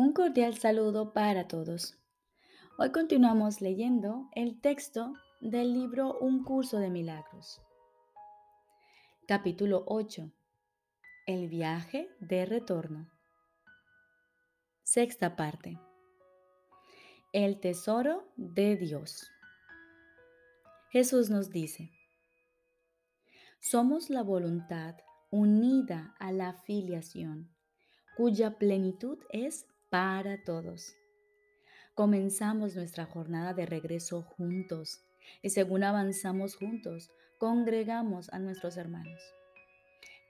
Un cordial saludo para todos. Hoy continuamos leyendo el texto del libro Un curso de milagros. Capítulo 8. El viaje de retorno. Sexta parte. El tesoro de Dios. Jesús nos dice, somos la voluntad unida a la filiación, cuya plenitud es para todos. Comenzamos nuestra jornada de regreso juntos y según avanzamos juntos, congregamos a nuestros hermanos.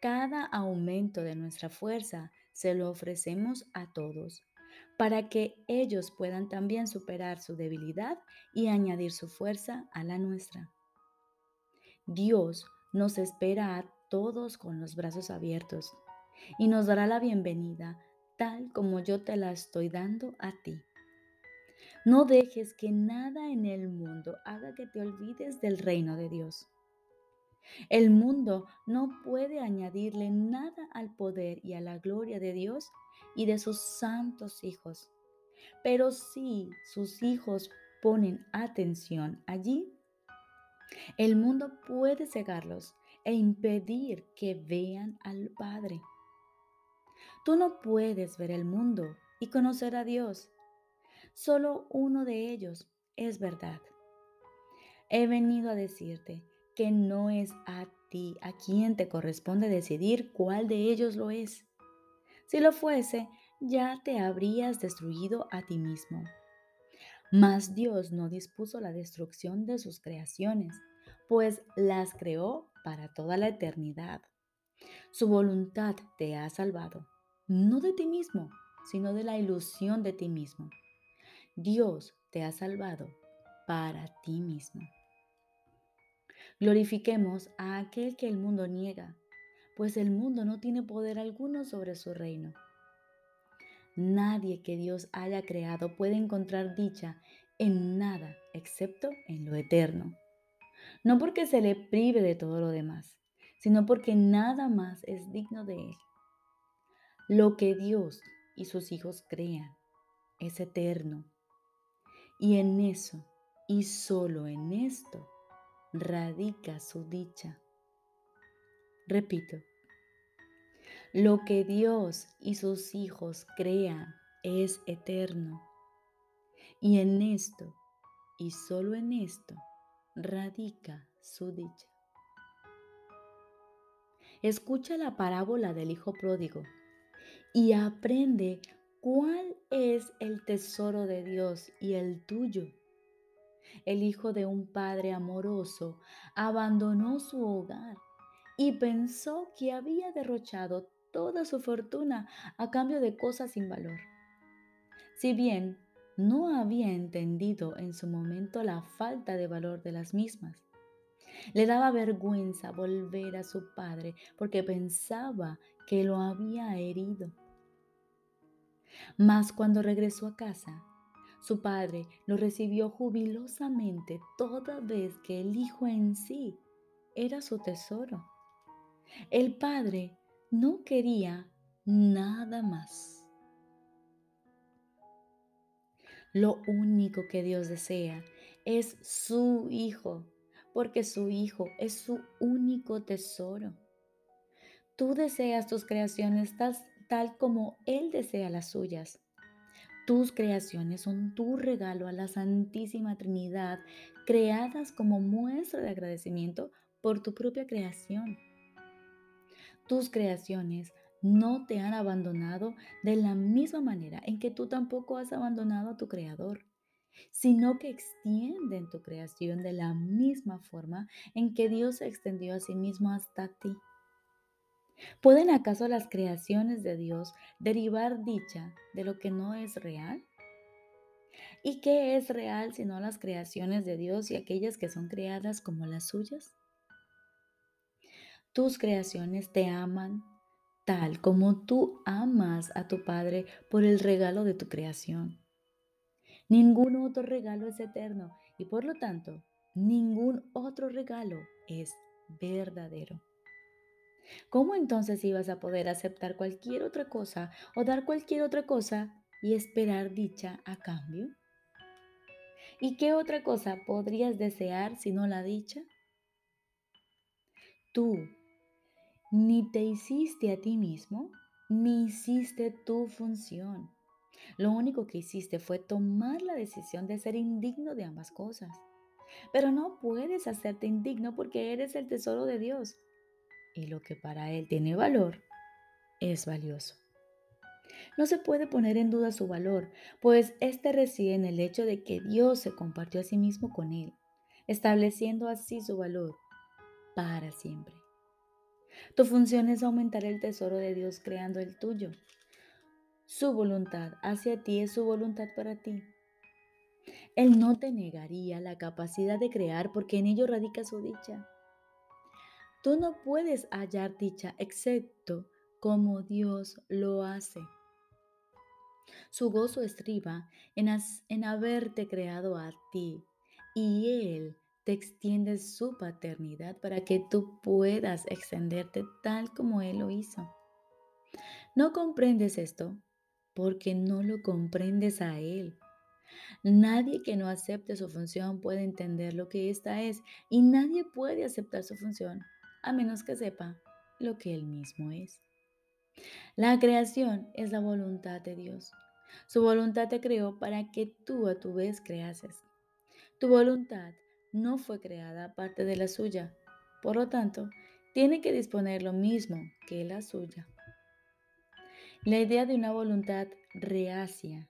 Cada aumento de nuestra fuerza se lo ofrecemos a todos para que ellos puedan también superar su debilidad y añadir su fuerza a la nuestra. Dios nos espera a todos con los brazos abiertos y nos dará la bienvenida tal como yo te la estoy dando a ti. No dejes que nada en el mundo haga que te olvides del reino de Dios. El mundo no puede añadirle nada al poder y a la gloria de Dios y de sus santos hijos. Pero si sus hijos ponen atención allí, el mundo puede cegarlos e impedir que vean al Padre. Tú no puedes ver el mundo y conocer a Dios. Solo uno de ellos es verdad. He venido a decirte que no es a ti a quien te corresponde decidir cuál de ellos lo es. Si lo fuese, ya te habrías destruido a ti mismo. Mas Dios no dispuso la destrucción de sus creaciones, pues las creó para toda la eternidad. Su voluntad te ha salvado no de ti mismo, sino de la ilusión de ti mismo. Dios te ha salvado para ti mismo. Glorifiquemos a aquel que el mundo niega, pues el mundo no tiene poder alguno sobre su reino. Nadie que Dios haya creado puede encontrar dicha en nada excepto en lo eterno. No porque se le prive de todo lo demás, sino porque nada más es digno de él. Lo que Dios y sus hijos crean es eterno. Y en eso, y solo en esto, radica su dicha. Repito, lo que Dios y sus hijos crean es eterno. Y en esto, y solo en esto, radica su dicha. Escucha la parábola del Hijo Pródigo y aprende cuál es el tesoro de Dios y el tuyo. El hijo de un padre amoroso abandonó su hogar y pensó que había derrochado toda su fortuna a cambio de cosas sin valor. Si bien no había entendido en su momento la falta de valor de las mismas, le daba vergüenza volver a su padre porque pensaba que lo había herido. Mas cuando regresó a casa, su padre lo recibió jubilosamente toda vez que el hijo en sí era su tesoro. El padre no quería nada más. Lo único que Dios desea es su hijo, porque su hijo es su único tesoro. Tú deseas tus creaciones tal como Él desea las suyas. Tus creaciones son tu regalo a la Santísima Trinidad, creadas como muestra de agradecimiento por tu propia creación. Tus creaciones no te han abandonado de la misma manera en que tú tampoco has abandonado a tu Creador, sino que extienden tu creación de la misma forma en que Dios se extendió a sí mismo hasta ti. ¿Pueden acaso las creaciones de Dios derivar dicha de lo que no es real? ¿Y qué es real sino las creaciones de Dios y aquellas que son creadas como las suyas? Tus creaciones te aman tal como tú amas a tu Padre por el regalo de tu creación. Ningún otro regalo es eterno y por lo tanto, ningún otro regalo es verdadero. ¿Cómo entonces ibas a poder aceptar cualquier otra cosa o dar cualquier otra cosa y esperar dicha a cambio? ¿Y qué otra cosa podrías desear si no la dicha? Tú ni te hiciste a ti mismo, ni hiciste tu función. Lo único que hiciste fue tomar la decisión de ser indigno de ambas cosas. Pero no puedes hacerte indigno porque eres el tesoro de Dios. Y lo que para Él tiene valor es valioso. No se puede poner en duda su valor, pues éste reside en el hecho de que Dios se compartió a sí mismo con Él, estableciendo así su valor para siempre. Tu función es aumentar el tesoro de Dios creando el tuyo. Su voluntad hacia ti es su voluntad para ti. Él no te negaría la capacidad de crear porque en ello radica su dicha. Tú no puedes hallar dicha excepto como Dios lo hace. Su gozo estriba en, en haberte creado a ti y Él te extiende su paternidad para que tú puedas extenderte tal como Él lo hizo. No comprendes esto porque no lo comprendes a Él. Nadie que no acepte su función puede entender lo que ésta es y nadie puede aceptar su función a menos que sepa lo que Él mismo es. La creación es la voluntad de Dios. Su voluntad te creó para que tú a tu vez creases. Tu voluntad no fue creada aparte de la suya. Por lo tanto, tiene que disponer lo mismo que la suya. La idea de una voluntad reacia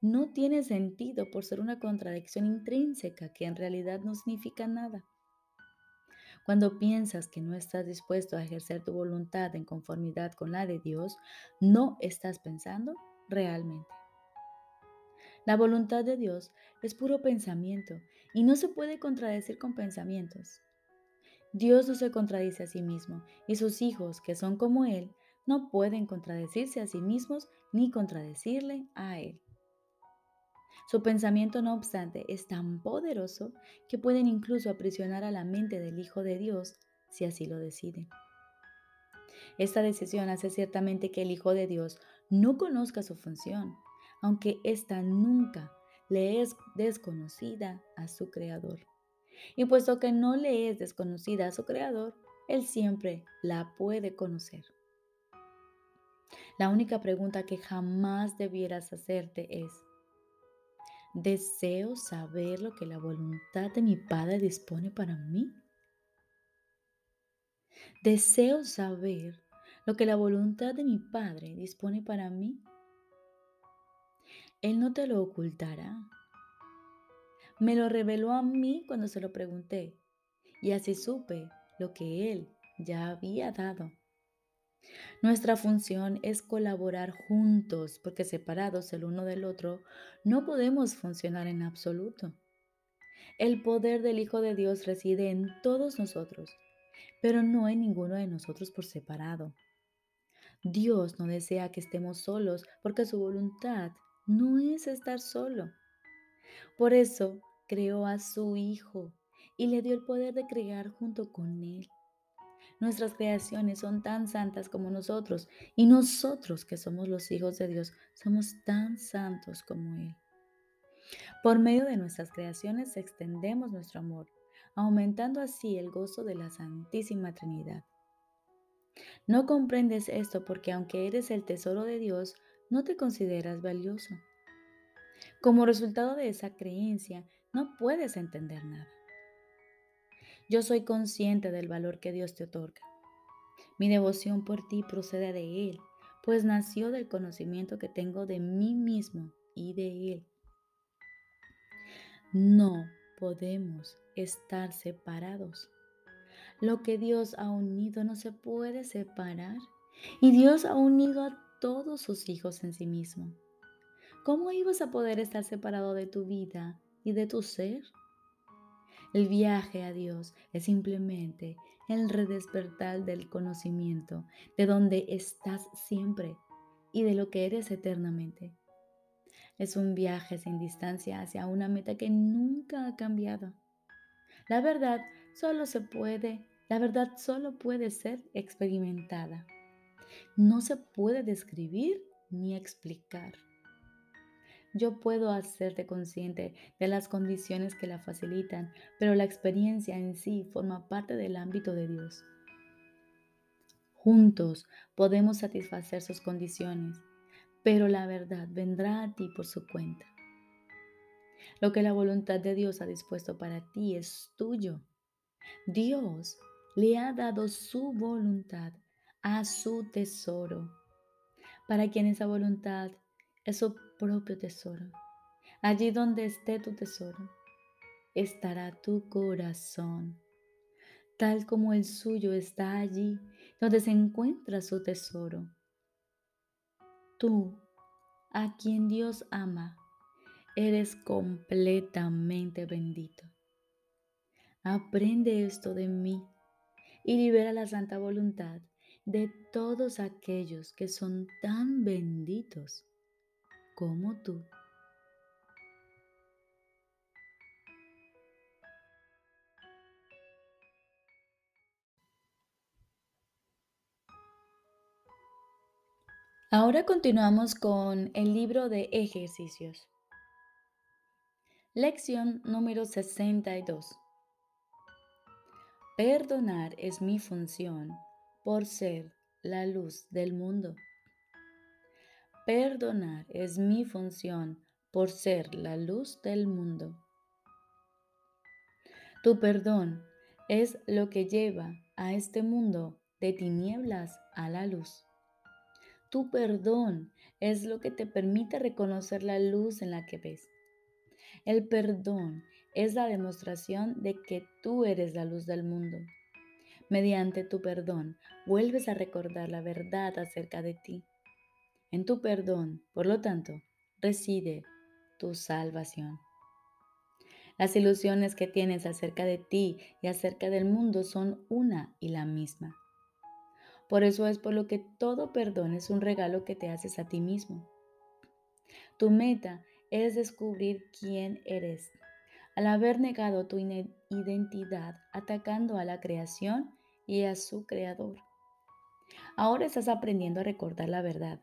no tiene sentido por ser una contradicción intrínseca que en realidad no significa nada. Cuando piensas que no estás dispuesto a ejercer tu voluntad en conformidad con la de Dios, no estás pensando realmente. La voluntad de Dios es puro pensamiento y no se puede contradecir con pensamientos. Dios no se contradice a sí mismo y sus hijos, que son como Él, no pueden contradecirse a sí mismos ni contradecirle a Él. Su pensamiento, no obstante, es tan poderoso que pueden incluso aprisionar a la mente del Hijo de Dios si así lo deciden. Esta decisión hace ciertamente que el Hijo de Dios no conozca su función, aunque ésta nunca le es desconocida a su Creador. Y puesto que no le es desconocida a su Creador, Él siempre la puede conocer. La única pregunta que jamás debieras hacerte es, ¿deseo saber lo que la voluntad de mi Padre dispone para mí? ¿Deseo saber lo que la voluntad de mi Padre dispone para mí? Él no te lo ocultará. Me lo reveló a mí cuando se lo pregunté y así supe lo que Él ya había dado. Nuestra función es colaborar juntos porque separados el uno del otro no podemos funcionar en absoluto. El poder del Hijo de Dios reside en todos nosotros, pero no en ninguno de nosotros por separado. Dios no desea que estemos solos porque su voluntad no es estar solo. Por eso creó a su Hijo y le dio el poder de crear junto con Él. Nuestras creaciones son tan santas como nosotros y nosotros que somos los hijos de Dios somos tan santos como Él. Por medio de nuestras creaciones extendemos nuestro amor, aumentando así el gozo de la Santísima Trinidad. No comprendes esto porque aunque eres el tesoro de Dios, no te consideras valioso. Como resultado de esa creencia, no puedes entender nada. Yo soy consciente del valor que Dios te otorga. Mi devoción por ti procede de Él, pues nació del conocimiento que tengo de mí mismo y de Él. No podemos estar separados. Lo que Dios ha unido no se puede separar. Y Dios ha unido a todos sus hijos en sí mismo. ¿Cómo ibas a poder estar separado de tu vida y de tu ser? El viaje a Dios es simplemente el redespertar del conocimiento de donde estás siempre y de lo que eres eternamente. Es un viaje sin distancia hacia una meta que nunca ha cambiado. La verdad solo se puede, la verdad solo puede ser experimentada no se puede describir ni explicar. Yo puedo hacerte consciente de las condiciones que la facilitan, pero la experiencia en sí forma parte del ámbito de Dios. Juntos podemos satisfacer sus condiciones, pero la verdad vendrá a ti por su cuenta. Lo que la voluntad de Dios ha dispuesto para ti es tuyo. Dios le ha dado su voluntad a su tesoro, para quien esa voluntad es su propio tesoro. Allí donde esté tu tesoro, estará tu corazón, tal como el suyo está allí donde se encuentra su tesoro. Tú, a quien Dios ama, eres completamente bendito. Aprende esto de mí y libera la santa voluntad de todos aquellos que son tan benditos como tú. Ahora continuamos con el libro de ejercicios. Lección número 62. Perdonar es mi función por ser la luz del mundo. Perdonar es mi función por ser la luz del mundo. Tu perdón es lo que lleva a este mundo de tinieblas a la luz. Tu perdón es lo que te permite reconocer la luz en la que ves. El perdón es la demostración de que tú eres la luz del mundo. Mediante tu perdón, vuelves a recordar la verdad acerca de ti. En tu perdón, por lo tanto, reside tu salvación. Las ilusiones que tienes acerca de ti y acerca del mundo son una y la misma. Por eso es por lo que todo perdón es un regalo que te haces a ti mismo. Tu meta es descubrir quién eres. Al haber negado tu identidad atacando a la creación y a su creador. Ahora estás aprendiendo a recordar la verdad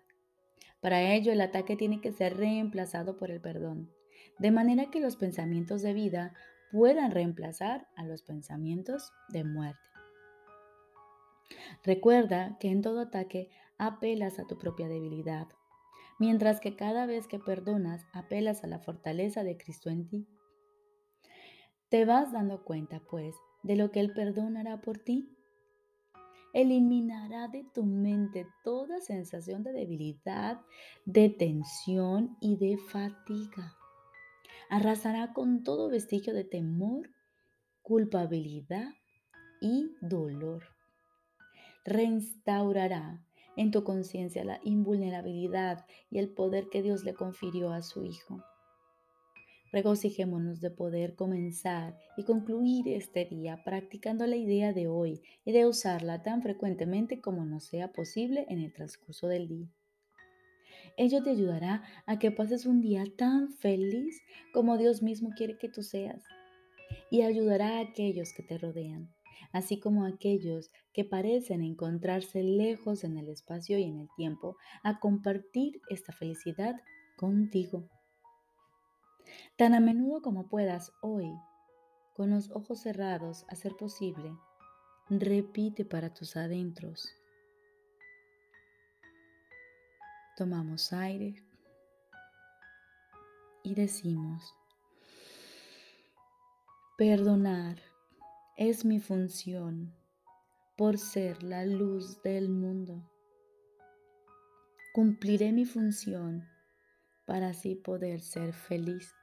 para ello, el ataque tiene que ser reemplazado por el perdón, de manera que los pensamientos de vida puedan reemplazar a los pensamientos de muerte. Recuerda que en todo ataque apelas a tu propia debilidad, mientras que cada vez que perdonas apelas a la fortaleza de Cristo en ti. Te vas dando cuenta, pues, de lo que Él perdonará por ti eliminará de tu mente toda sensación de debilidad, de tensión y de fatiga. Arrasará con todo vestigio de temor, culpabilidad y dolor. Reinstaurará en tu conciencia la invulnerabilidad y el poder que Dios le confirió a su Hijo. Regocijémonos de poder comenzar y concluir este día practicando la idea de hoy y de usarla tan frecuentemente como nos sea posible en el transcurso del día. Ello te ayudará a que pases un día tan feliz como Dios mismo quiere que tú seas y ayudará a aquellos que te rodean, así como a aquellos que parecen encontrarse lejos en el espacio y en el tiempo, a compartir esta felicidad contigo. Tan a menudo como puedas hoy, con los ojos cerrados a ser posible, repite para tus adentros. Tomamos aire y decimos, perdonar es mi función por ser la luz del mundo. Cumpliré mi función para así poder ser feliz.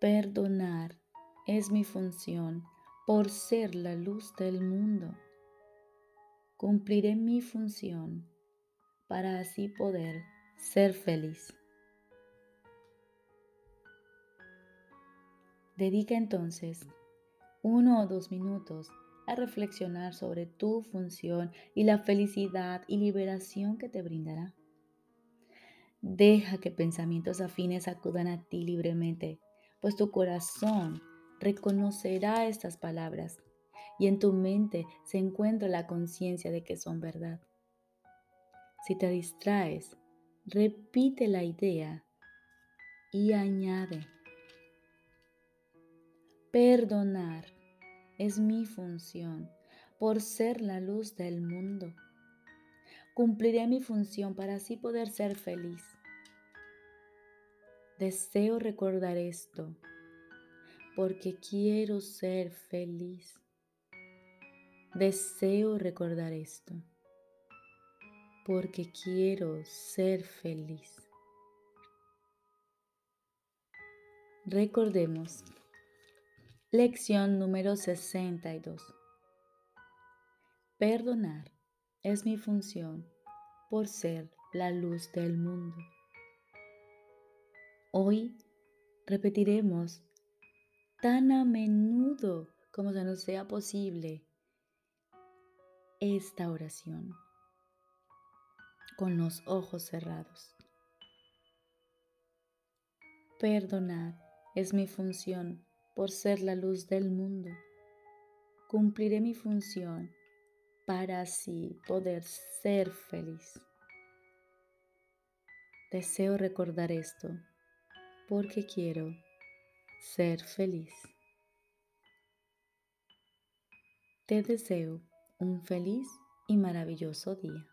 Perdonar es mi función por ser la luz del mundo. Cumpliré mi función para así poder ser feliz. Dedica entonces uno o dos minutos a reflexionar sobre tu función y la felicidad y liberación que te brindará. Deja que pensamientos afines acudan a ti libremente pues tu corazón reconocerá estas palabras y en tu mente se encuentra la conciencia de que son verdad. Si te distraes, repite la idea y añade, perdonar es mi función por ser la luz del mundo. Cumpliré mi función para así poder ser feliz. Deseo recordar esto porque quiero ser feliz. Deseo recordar esto porque quiero ser feliz. Recordemos. Lección número 62. Perdonar es mi función por ser la luz del mundo. Hoy repetiremos tan a menudo como se nos sea posible esta oración con los ojos cerrados. Perdonar es mi función por ser la luz del mundo. Cumpliré mi función para así poder ser feliz. Deseo recordar esto porque quiero ser feliz. Te deseo un feliz y maravilloso día.